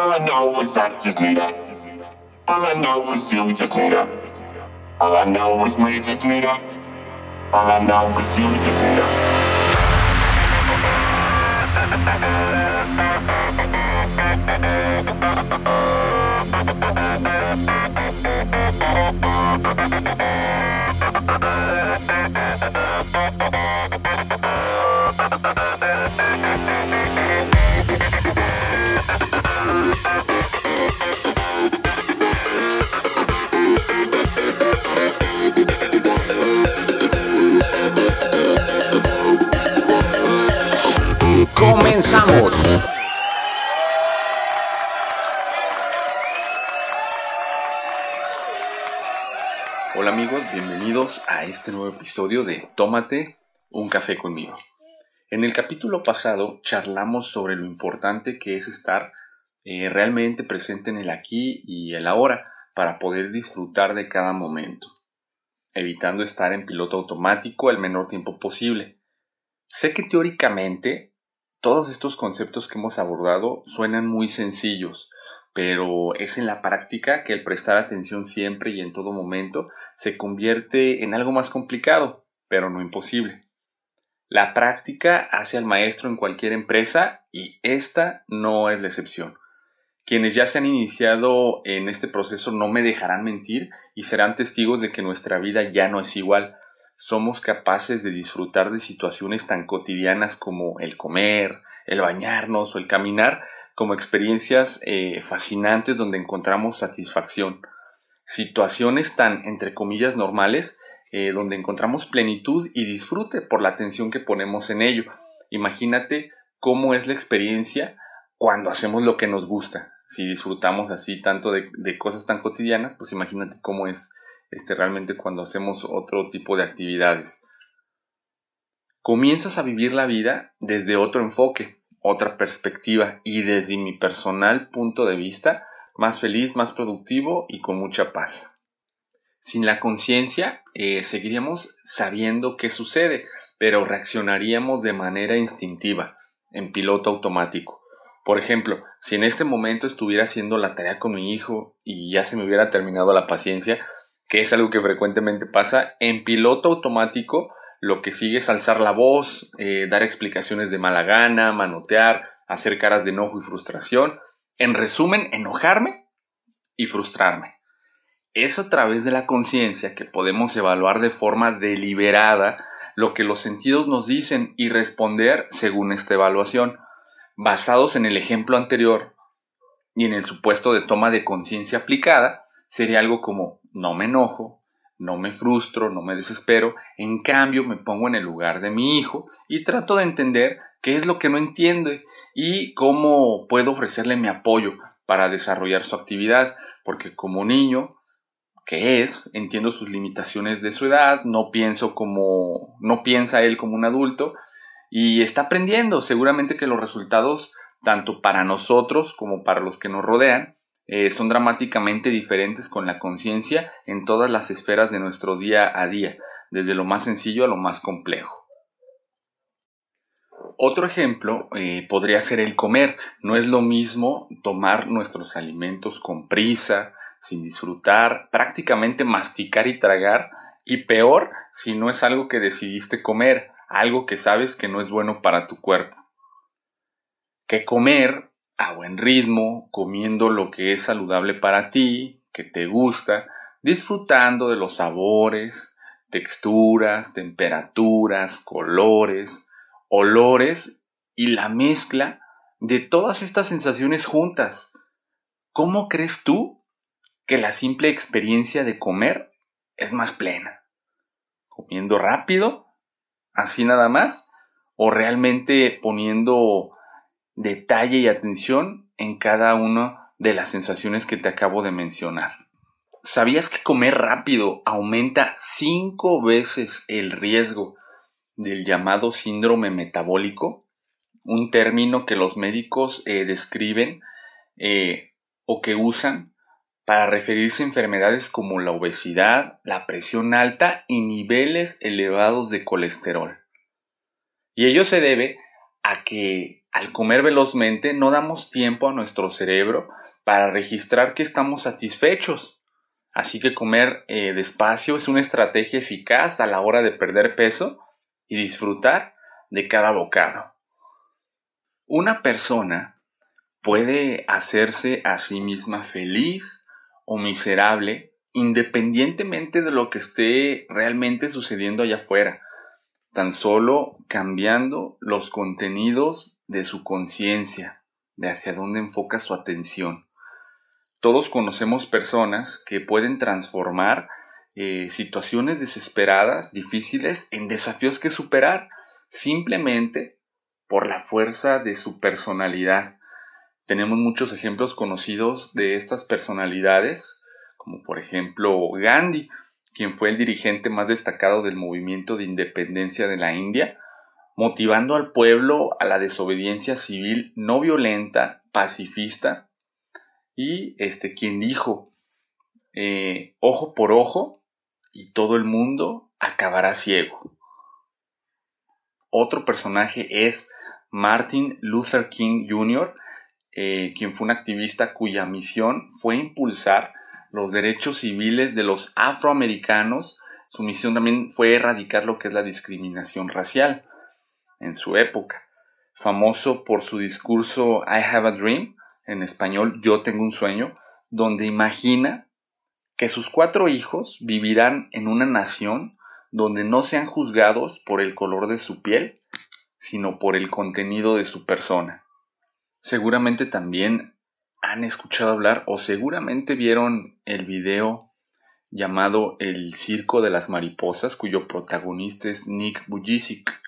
All I know is I just need her. All I know is you just need her. All I know is we just need. All I know is you just need. Comenzamos. Hola amigos, bienvenidos a este nuevo episodio de Tómate un café conmigo. En el capítulo pasado charlamos sobre lo importante que es estar eh, realmente presente en el aquí y el ahora para poder disfrutar de cada momento, evitando estar en piloto automático el menor tiempo posible. Sé que teóricamente todos estos conceptos que hemos abordado suenan muy sencillos, pero es en la práctica que el prestar atención siempre y en todo momento se convierte en algo más complicado, pero no imposible. La práctica hace al maestro en cualquier empresa y esta no es la excepción. Quienes ya se han iniciado en este proceso no me dejarán mentir y serán testigos de que nuestra vida ya no es igual. Somos capaces de disfrutar de situaciones tan cotidianas como el comer, el bañarnos o el caminar como experiencias eh, fascinantes donde encontramos satisfacción. Situaciones tan, entre comillas, normales eh, donde encontramos plenitud y disfrute por la atención que ponemos en ello. Imagínate cómo es la experiencia cuando hacemos lo que nos gusta. Si disfrutamos así tanto de, cosas tan cotidianas, pues imagínate cómo es este, realmente cuando hacemos otro tipo de actividades. Comienzas a vivir la vida desde otro enfoque, otra perspectiva y desde mi personal punto de vista, más feliz, más productivo y con mucha paz. Sin la conciencia, eh, seguiríamos sabiendo qué sucede, pero reaccionaríamos de manera instintiva, en piloto automático. Por ejemplo, si en este momento estuviera haciendo la tarea con mi hijo y ya se me hubiera terminado la paciencia, que es algo que frecuentemente pasa, en piloto automático lo que sigue es alzar la voz, eh, dar explicaciones de mala gana, manotear, hacer caras de enojo y frustración. En resumen, enojarme y frustrarme. Es a través de la conciencia que podemos evaluar de forma deliberada lo que los sentidos nos dicen y responder según esta evaluación. Basados en el ejemplo anterior y en el supuesto de toma de conciencia aplicada, sería algo como no me enojo, no me frustro, no me desespero, en cambio me pongo en el lugar de mi hijo y trato de entender qué es lo que no entiende y cómo puedo ofrecerle mi apoyo para desarrollar su actividad, porque como niño que es, entiendo sus limitaciones de su edad, no pienso como no piensa él como un adulto y está aprendiendo, seguramente que los resultados tanto para nosotros como para los que nos rodean eh, son dramáticamente diferentes con la conciencia en todas las esferas de nuestro día a día, desde lo más sencillo a lo más complejo. Otro ejemplo eh, podría ser el comer. No es lo mismo tomar nuestros alimentos con prisa, sin disfrutar, prácticamente masticar y tragar, y peor si no es algo que decidiste comer, algo que sabes que no es bueno para tu cuerpo. Que comer a buen ritmo, comiendo lo que es saludable para ti, que te gusta, disfrutando de los sabores, texturas, temperaturas, colores, olores y la mezcla de todas estas sensaciones juntas. ¿Cómo crees tú que la simple experiencia de comer es más plena? ¿Comiendo rápido? ¿Así nada más? ¿O realmente poniendo detalle y atención en cada una de las sensaciones que te acabo de mencionar. ¿Sabías que comer rápido aumenta cinco veces el riesgo del llamado síndrome metabólico? Un término que los médicos eh, describen eh, o que usan para referirse a enfermedades como la obesidad, la presión alta y niveles elevados de colesterol. Y ello se debe a que al comer velozmente no damos tiempo a nuestro cerebro para registrar que estamos satisfechos. Así que comer eh, despacio es una estrategia eficaz a la hora de perder peso y disfrutar de cada bocado. Una persona puede hacerse a sí misma feliz o miserable independientemente de lo que esté realmente sucediendo allá afuera, tan solo cambiando los contenidos de su conciencia, de hacia dónde enfoca su atención. Todos conocemos personas que pueden transformar eh, situaciones desesperadas, difíciles, en desafíos que superar, simplemente por la fuerza de su personalidad. Tenemos muchos ejemplos conocidos de estas personalidades, como por ejemplo Gandhi, quien fue el dirigente más destacado del movimiento de independencia de la India, motivando al pueblo a la desobediencia civil no violenta, pacifista, y este quien dijo eh, ojo por ojo y todo el mundo acabará ciego. Otro personaje es Martin Luther King Jr., eh, quien fue un activista cuya misión fue impulsar los derechos civiles de los afroamericanos. Su misión también fue erradicar lo que es la discriminación racial en su época. Famoso por su discurso I Have a Dream, en español Yo tengo un sueño, donde imagina que sus cuatro hijos vivirán en una nación donde no sean juzgados por el color de su piel, sino por el contenido de su persona. Seguramente también han escuchado hablar o seguramente vieron el video llamado El Circo de las Mariposas, cuyo protagonista es Nick Bujicic.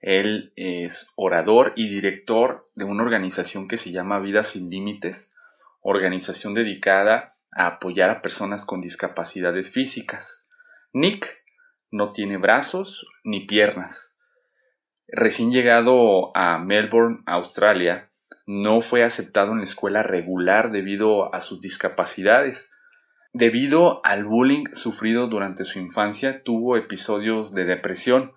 Él es orador y director de una organización que se llama Vida Sin Límites, organización dedicada a apoyar a personas con discapacidades físicas. Nick no tiene brazos ni piernas. Recién llegado a Melbourne, Australia, no fue aceptado en la escuela regular debido a sus discapacidades. Debido al bullying sufrido durante su infancia, tuvo episodios de depresión.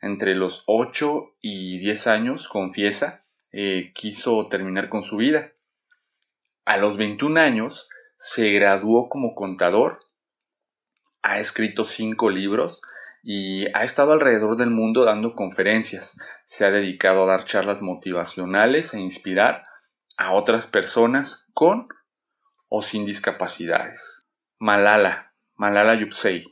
Entre los 8 y 10 años, confiesa, eh, quiso terminar con su vida. A los 21 años, se graduó como contador, ha escrito cinco libros y ha estado alrededor del mundo dando conferencias. Se ha dedicado a dar charlas motivacionales e inspirar a otras personas con o sin discapacidades. Malala, Malala Yousafzai.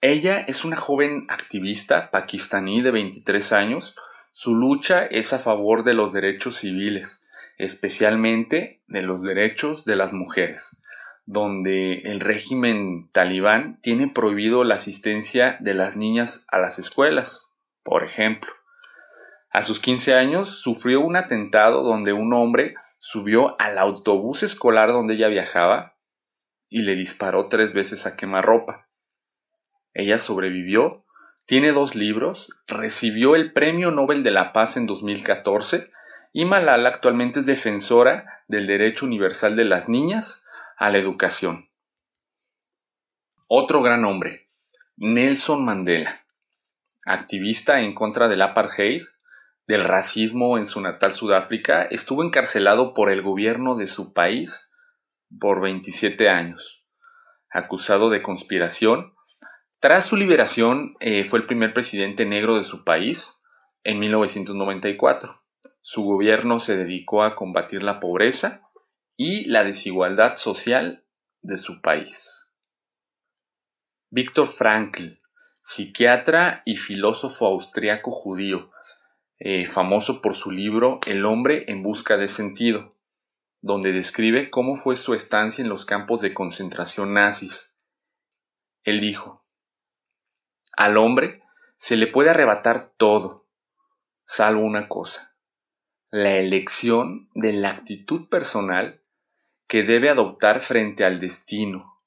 Ella es una joven activista pakistaní de 23 años. Su lucha es a favor de los derechos civiles, especialmente de los derechos de las mujeres donde el régimen talibán tiene prohibido la asistencia de las niñas a las escuelas, por ejemplo. A sus 15 años sufrió un atentado donde un hombre subió al autobús escolar donde ella viajaba y le disparó tres veces a quemarropa. Ella sobrevivió, tiene dos libros, recibió el Premio Nobel de la Paz en 2014 y Malala actualmente es defensora del derecho universal de las niñas a la educación. Otro gran hombre, Nelson Mandela, activista en contra del apartheid, del racismo en su natal Sudáfrica, estuvo encarcelado por el gobierno de su país por 27 años, acusado de conspiración. Tras su liberación, eh, fue el primer presidente negro de su país en 1994. Su gobierno se dedicó a combatir la pobreza y la desigualdad social de su país. Víctor Frankl, psiquiatra y filósofo austriaco judío, eh, famoso por su libro El hombre en busca de sentido, donde describe cómo fue su estancia en los campos de concentración nazis. Él dijo, al hombre se le puede arrebatar todo, salvo una cosa, la elección de la actitud personal que debe adoptar frente al destino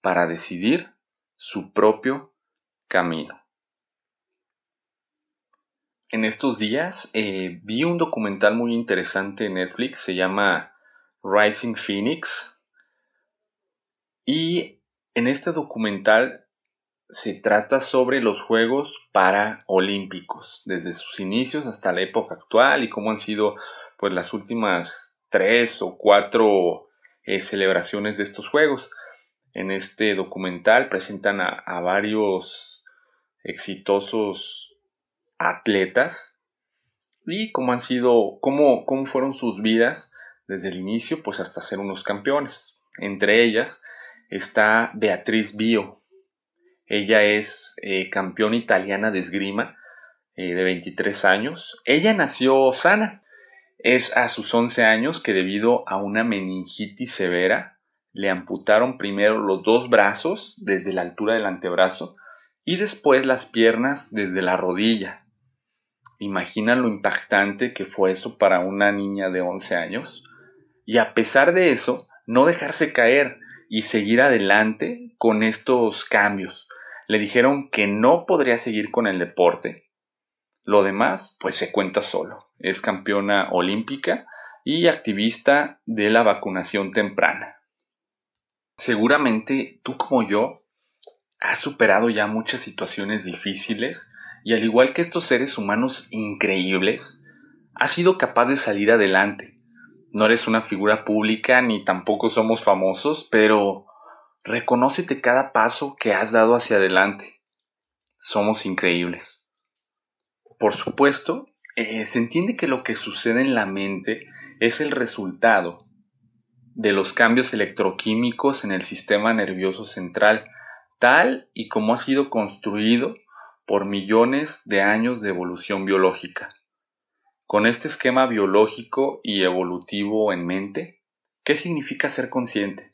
para decidir su propio camino. En estos días eh, vi un documental muy interesante en Netflix, se llama Rising Phoenix, y en este documental se trata sobre los Juegos Paraolímpicos, desde sus inicios hasta la época actual y cómo han sido pues las últimas tres o cuatro eh, celebraciones de estos Juegos. En este documental presentan a, varios exitosos atletas y cómo han sido, cómo, cómo fueron sus vidas desde el inicio, pues hasta ser unos campeones. Entre ellas está Beatriz Bio, ella es eh, campeona italiana de esgrima eh, de 23 años. Ella nació sana. Es a sus 11 años que debido a una meningitis severa le amputaron primero los dos brazos desde la altura del antebrazo y después las piernas desde la rodilla. Imagina lo impactante que fue eso para una niña de 11 años. Y a pesar de eso, no dejarse caer y seguir adelante con estos cambios le dijeron que no podría seguir con el deporte. Lo demás, pues se cuenta solo. Es campeona olímpica y activista de la vacunación temprana. Seguramente tú como yo has superado ya muchas situaciones difíciles y al igual que estos seres humanos increíbles, has sido capaz de salir adelante. No eres una figura pública ni tampoco somos famosos, pero Reconócete cada paso que has dado hacia adelante. Somos increíbles. Por supuesto, eh, se entiende que lo que sucede en la mente es el resultado de los cambios electroquímicos en el sistema nervioso central, tal y como ha sido construido por millones de años de evolución biológica. Con este esquema biológico y evolutivo en mente, ¿qué significa ser consciente?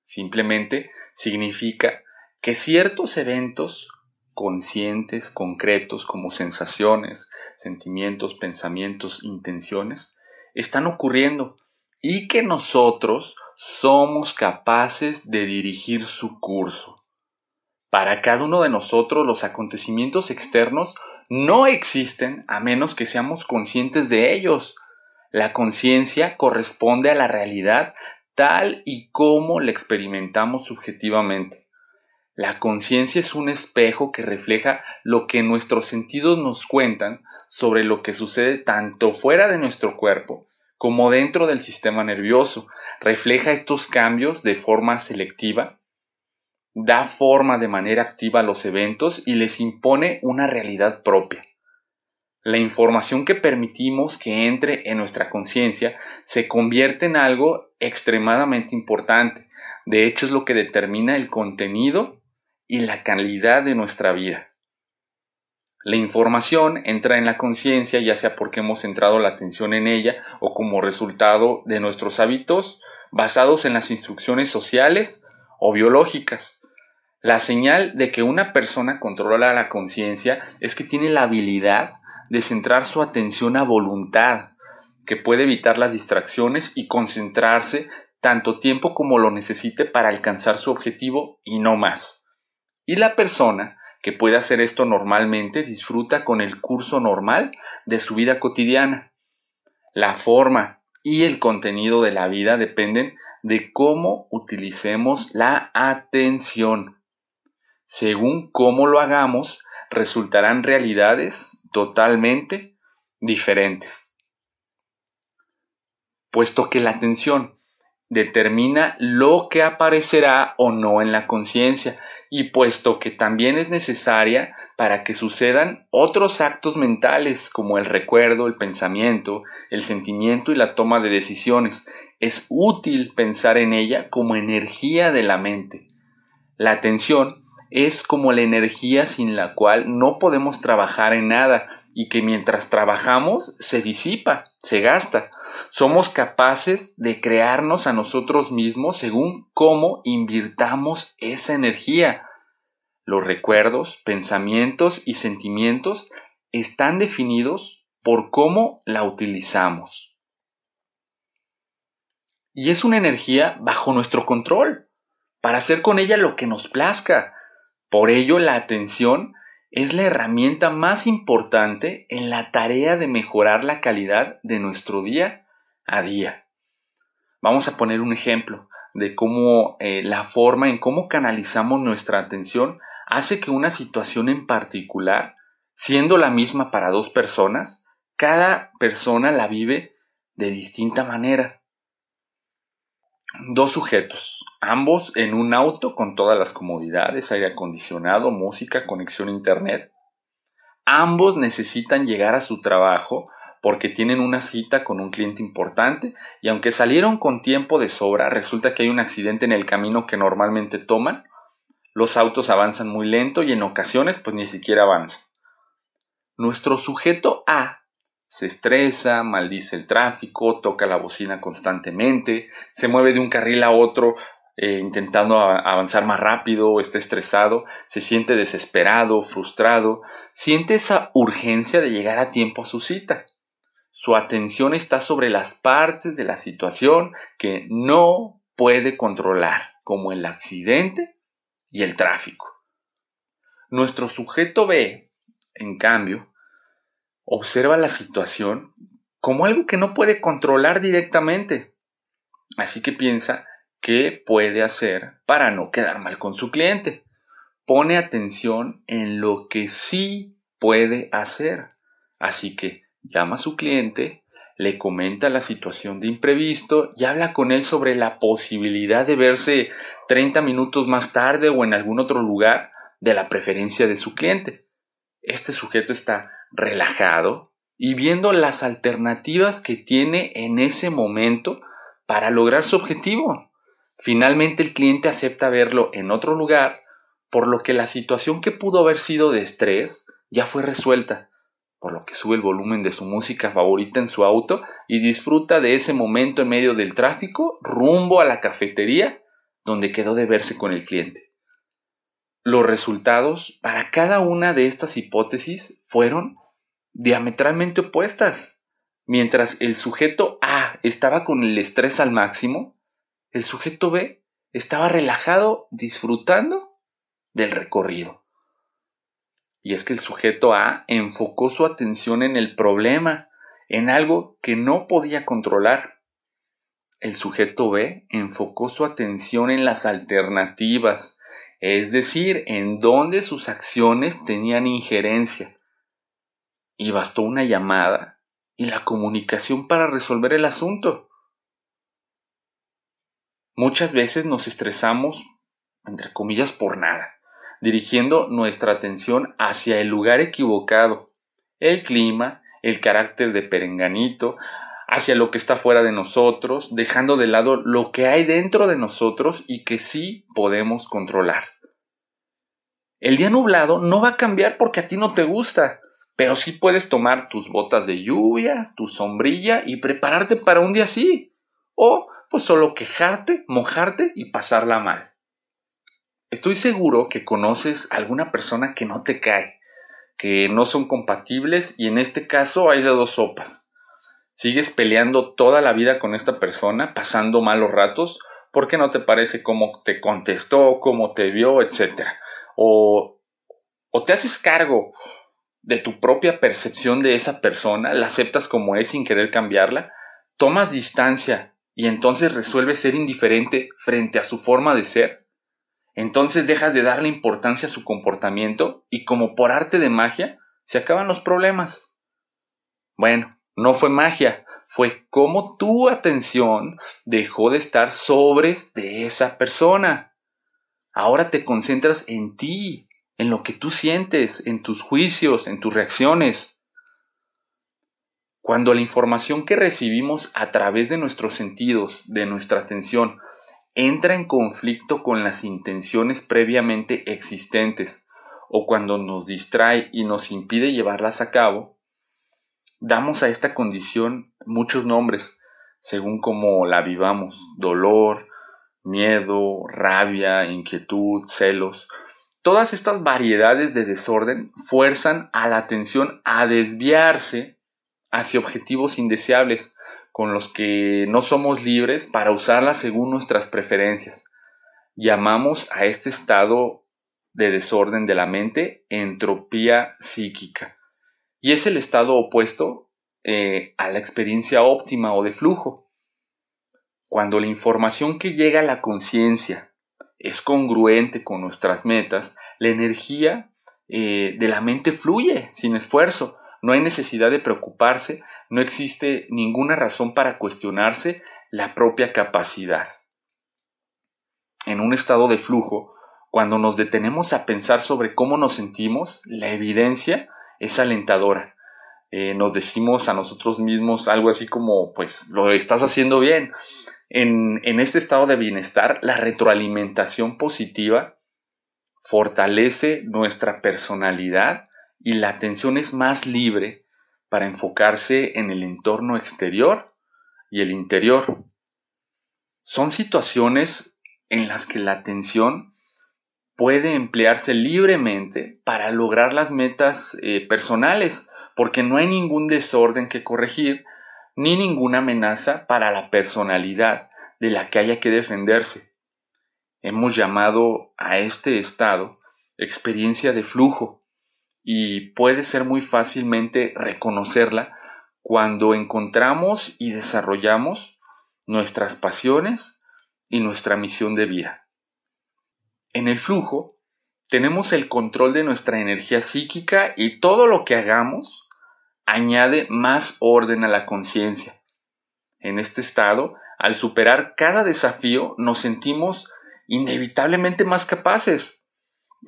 Simplemente significa que ciertos eventos conscientes, concretos, como sensaciones, sentimientos, pensamientos, intenciones, están ocurriendo y que nosotros somos capaces de dirigir su curso. Para cada uno de nosotros los acontecimientos externos no existen a menos que seamos conscientes de ellos. La conciencia corresponde a la realidad tal y como la experimentamos subjetivamente. La conciencia es un espejo que refleja lo que nuestros sentidos nos cuentan sobre lo que sucede tanto fuera de nuestro cuerpo como dentro del sistema nervioso. Refleja estos cambios de forma selectiva, da forma de manera activa a los eventos y les impone una realidad propia. La información que permitimos que entre en nuestra conciencia se convierte en algo extremadamente importante. De hecho, es lo que determina el contenido y la calidad de nuestra vida. La información entra en la conciencia ya sea porque hemos centrado la atención en ella o como resultado de nuestros hábitos basados en las instrucciones sociales o biológicas. La señal de que una persona controla la conciencia es que tiene la habilidad de centrar su atención a voluntad, que puede evitar las distracciones y concentrarse tanto tiempo como lo necesite para alcanzar su objetivo y no más. Y la persona que puede hacer esto normalmente disfruta con el curso normal de su vida cotidiana. La forma y el contenido de la vida dependen de cómo utilicemos la atención. Según cómo lo hagamos, resultarán realidades totalmente diferentes. Puesto que la atención determina lo que aparecerá o no en la conciencia y puesto que también es necesaria para que sucedan otros actos mentales como el recuerdo, el pensamiento, el sentimiento y la toma de decisiones, es útil pensar en ella como energía de la mente. La atención es como la energía sin la cual no podemos trabajar en nada y que mientras trabajamos se disipa, se gasta. Somos capaces de crearnos a nosotros mismos según cómo invirtamos esa energía. Los recuerdos, pensamientos y sentimientos están definidos por cómo la utilizamos. Y es una energía bajo nuestro control, para hacer con ella lo que nos plazca, por ello, la atención es la herramienta más importante en la tarea de mejorar la calidad de nuestro día a día. Vamos a poner un ejemplo. de cómo eh, la forma en cómo canalizamos nuestra atención hace que una situación en particular, siendo la misma para dos personas, cada persona la vive de distinta manera. Dos sujetos, ambos en un auto con todas las comodidades, aire acondicionado, música, conexión a internet. Ambos necesitan llegar a su trabajo porque tienen una cita con un cliente importante y aunque salieron con tiempo de sobra, resulta que hay un accidente en el camino que normalmente toman. Los autos avanzan muy lento y en ocasiones pues ni siquiera avanzan. Nuestro sujeto A se estresa, maldice el tráfico, toca la bocina constantemente, se mueve de un carril a otro eh, intentando avanzar más rápido, está estresado, se siente desesperado, frustrado, siente esa urgencia de llegar a tiempo a su cita. Su atención está sobre las partes de la situación que no puede controlar, como el accidente y el tráfico. Nuestro sujeto B, en cambio, observa la situación como algo que no puede controlar directamente. Así que piensa qué puede hacer para no quedar mal con su cliente. Pone atención en lo que sí puede hacer. Así que llama a su cliente, le comenta la situación de imprevisto y habla con él sobre la posibilidad de verse 30 minutos más tarde o en algún otro lugar de la preferencia de su cliente. Este sujeto está relajado y viendo las alternativas que tiene en ese momento para lograr su objetivo. Finalmente el cliente acepta verlo en otro lugar, por lo que la situación que pudo haber sido de estrés ya fue resuelta, por lo que sube el volumen de su música favorita en su auto y disfruta de ese momento en medio del tráfico rumbo a la cafetería donde quedó de verse con el cliente. Los resultados para cada una de estas hipótesis fueron diametralmente opuestas. Mientras el sujeto A estaba con el estrés al máximo, el sujeto B estaba relajado disfrutando del recorrido. Y es que el sujeto A enfocó su atención en el problema, en algo que no podía controlar. El sujeto B enfocó su atención en las alternativas, es decir, en donde sus acciones tenían injerencia. Y bastó una llamada y la comunicación para resolver el asunto. Muchas veces nos estresamos, entre comillas, por nada, dirigiendo nuestra atención hacia el lugar equivocado, el clima, el carácter de perenganito, hacia lo que está fuera de nosotros, dejando de lado lo que hay dentro de nosotros y que sí podemos controlar. El día nublado no va a cambiar porque a ti no te gusta, pero sí puedes tomar tus botas de lluvia, tu sombrilla y prepararte para un día así. O pues solo quejarte, mojarte y pasarla mal. Estoy seguro que conoces alguna persona que no te cae, que no son compatibles y en este caso hay de dos sopas sigues peleando toda la vida con esta persona, pasando malos ratos, porque no te parece cómo te contestó, cómo te vio, etc. O, o te haces cargo de tu propia percepción de esa persona, la aceptas como es sin querer cambiarla, tomas distancia y entonces resuelves ser indiferente frente a su forma de ser. Entonces dejas de darle importancia a su comportamiento y como por arte de magia se acaban los problemas. Bueno, no fue magia, fue como tu atención dejó de estar sobre de esa persona. Ahora te concentras en ti, en lo que tú sientes, en tus juicios, en tus reacciones. Cuando la información que recibimos a través de nuestros sentidos, de nuestra atención, entra en conflicto con las intenciones previamente existentes, o cuando nos distrae y nos impide llevarlas a cabo, Damos a esta condición muchos nombres según cómo la vivamos, dolor, miedo, rabia, inquietud, celos. Todas estas variedades de desorden fuerzan a la atención a desviarse hacia objetivos indeseables con los que no somos libres para usarla según nuestras preferencias. Llamamos a este estado de desorden de la mente entropía psíquica y es el estado opuesto eh, a la experiencia óptima o de flujo. cuando la información que llega a la conciencia es congruente con nuestras metas, la energía eh, de la mente fluye sin esfuerzo. No hay necesidad de preocuparse, no existe ninguna razón para cuestionarse la propia capacidad. En un estado de flujo, cuando nos detenemos a pensar sobre cómo nos sentimos, la evidencia es alentadora. Eh, nos decimos a nosotros mismos algo así como, pues lo estás haciendo bien. En, este estado de bienestar, la retroalimentación positiva fortalece nuestra personalidad y la atención es más libre para enfocarse en el entorno exterior y el interior. Son situaciones en las que la atención puede emplearse libremente para lograr las metas eh, personales, porque no hay ningún desorden que corregir ni ninguna amenaza para la personalidad de la que haya que defenderse. Hemos llamado a este estado experiencia de flujo y puede ser muy fácilmente reconocerla cuando encontramos y desarrollamos nuestras pasiones y nuestra misión de vida. En el flujo tenemos el control de nuestra energía psíquica y todo lo que hagamos añade más orden a la conciencia. En este estado, al superar cada desafío, nos sentimos inevitablemente más capaces.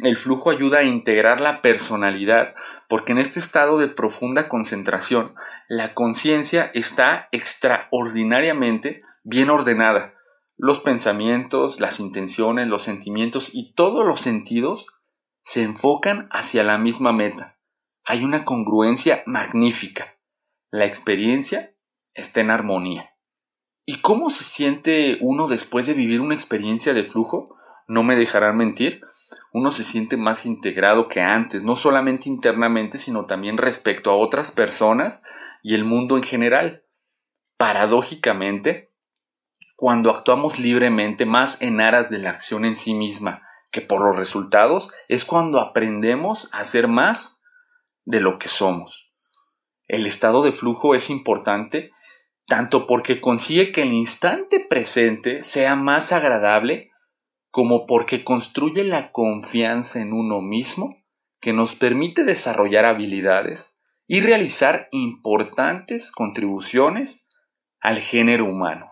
El flujo ayuda a integrar la personalidad, porque en este estado de profunda concentración, la conciencia está extraordinariamente bien ordenada los pensamientos, las intenciones, los sentimientos y todos los sentidos se enfocan hacia la misma meta. Hay una congruencia magnífica. La experiencia está en armonía. ¿Y cómo se siente uno después de vivir una experiencia de flujo? No me dejarán mentir. Uno se siente más integrado que antes, no solamente internamente, sino también respecto a otras personas y el mundo en general. Paradójicamente, cuando actuamos libremente más en aras de la acción en sí misma que por los resultados, es cuando aprendemos a ser más de lo que somos. El estado de flujo es importante tanto porque consigue que el instante presente sea más agradable como porque construye la confianza en uno mismo que nos permite desarrollar habilidades y realizar importantes contribuciones al género humano.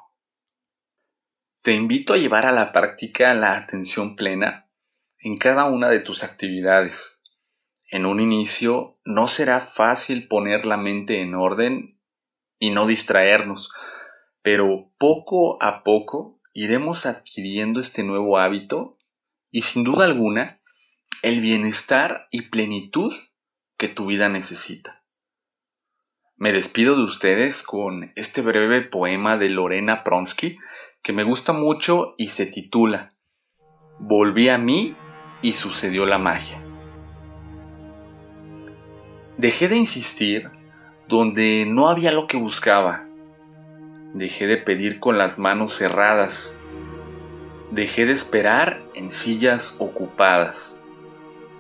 Te invito a llevar a la práctica la atención plena en cada una de tus actividades. En un inicio no será fácil poner la mente en orden y no distraernos, pero poco a poco iremos adquiriendo este nuevo hábito y sin duda alguna el bienestar y plenitud que tu vida necesita. Me despido de ustedes con este breve poema de Lorena Pronsky que me gusta mucho y se titula Volví a mí y sucedió la magia. Dejé de insistir donde no había lo que buscaba. Dejé de pedir con las manos cerradas. Dejé de esperar en sillas ocupadas.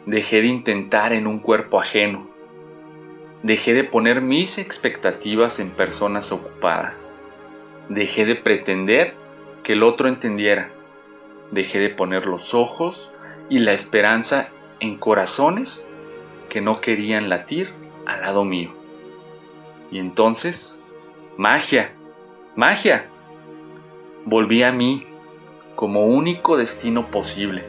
Dejé de intentar en un cuerpo ajeno. Dejé de poner mis expectativas en personas ocupadas. Dejé de pretender que el otro entendiera. Dejé de poner los ojos y la esperanza en corazones que no querían latir al lado mío. Y entonces, magia, magia. Volví a mí como único destino posible.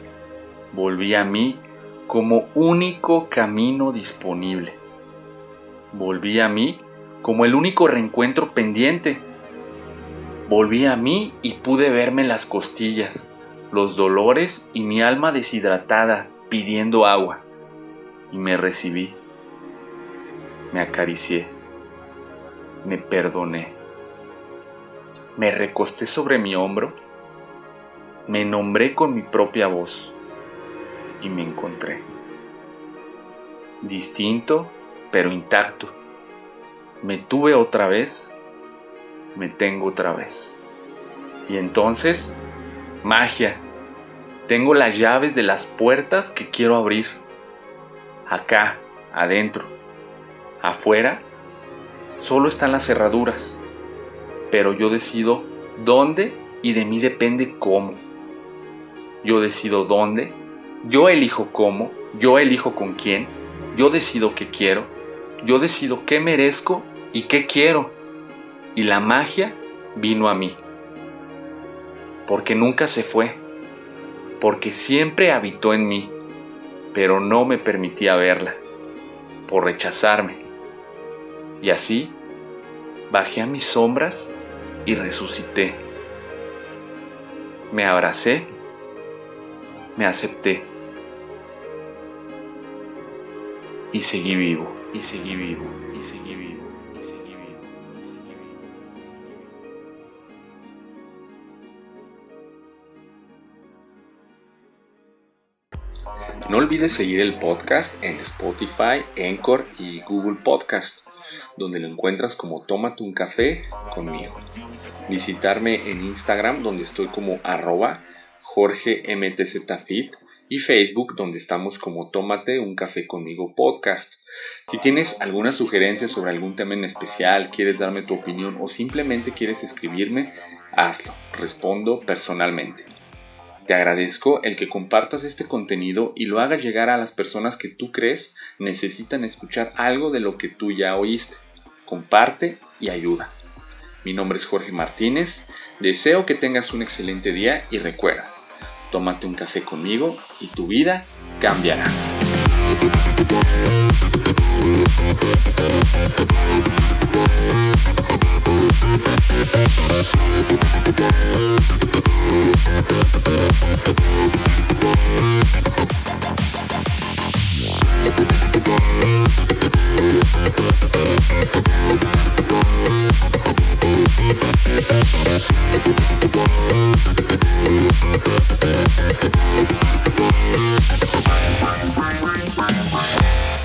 Volví a mí como único camino disponible. Volví a mí como el único reencuentro pendiente Volví a mí y pude verme las costillas, los dolores y mi alma deshidratada pidiendo agua. Y me recibí. Me acaricié. Me perdoné. Me recosté sobre mi hombro. Me nombré con mi propia voz. Y me encontré. Distinto, pero intacto. Me tuve otra vez me tengo otra vez. Y entonces, magia. Tengo las llaves de las puertas que quiero abrir. Acá, adentro. Afuera, solo están las cerraduras. Pero yo decido dónde y de mí depende cómo. Yo decido dónde, yo elijo cómo, yo elijo con quién, yo decido qué quiero, yo decido qué merezco y qué quiero. Y la magia vino a mí. Porque nunca se fue, porque siempre habitó en mí, pero no me permitía verla, por rechazarme. Y así, bajé a mis sombras y resucité. Me abracé, me acepté y seguí vivo, y seguí vivo, y seguí vivo, No olvides seguir el podcast en Spotify, Anchor y Google Podcast, donde lo encuentras como Tómate un café conmigo. Visitarme en Instagram, donde estoy como arroba jorgemtzfit y Facebook, donde estamos como Tómate un café conmigo podcast. Si tienes alguna sugerencia sobre algún tema en especial, quieres darme tu opinión o simplemente quieres escribirme, hazlo, respondo personalmente. Te agradezco el que compartas este contenido y lo hagas llegar a las personas que tú crees necesitan escuchar algo de lo que tú ya oíste. Comparte y ayuda. Mi nombre es Jorge Martínez, deseo que tengas un excelente día y recuerda, tómate un café conmigo y tu vida cambiará. Bye.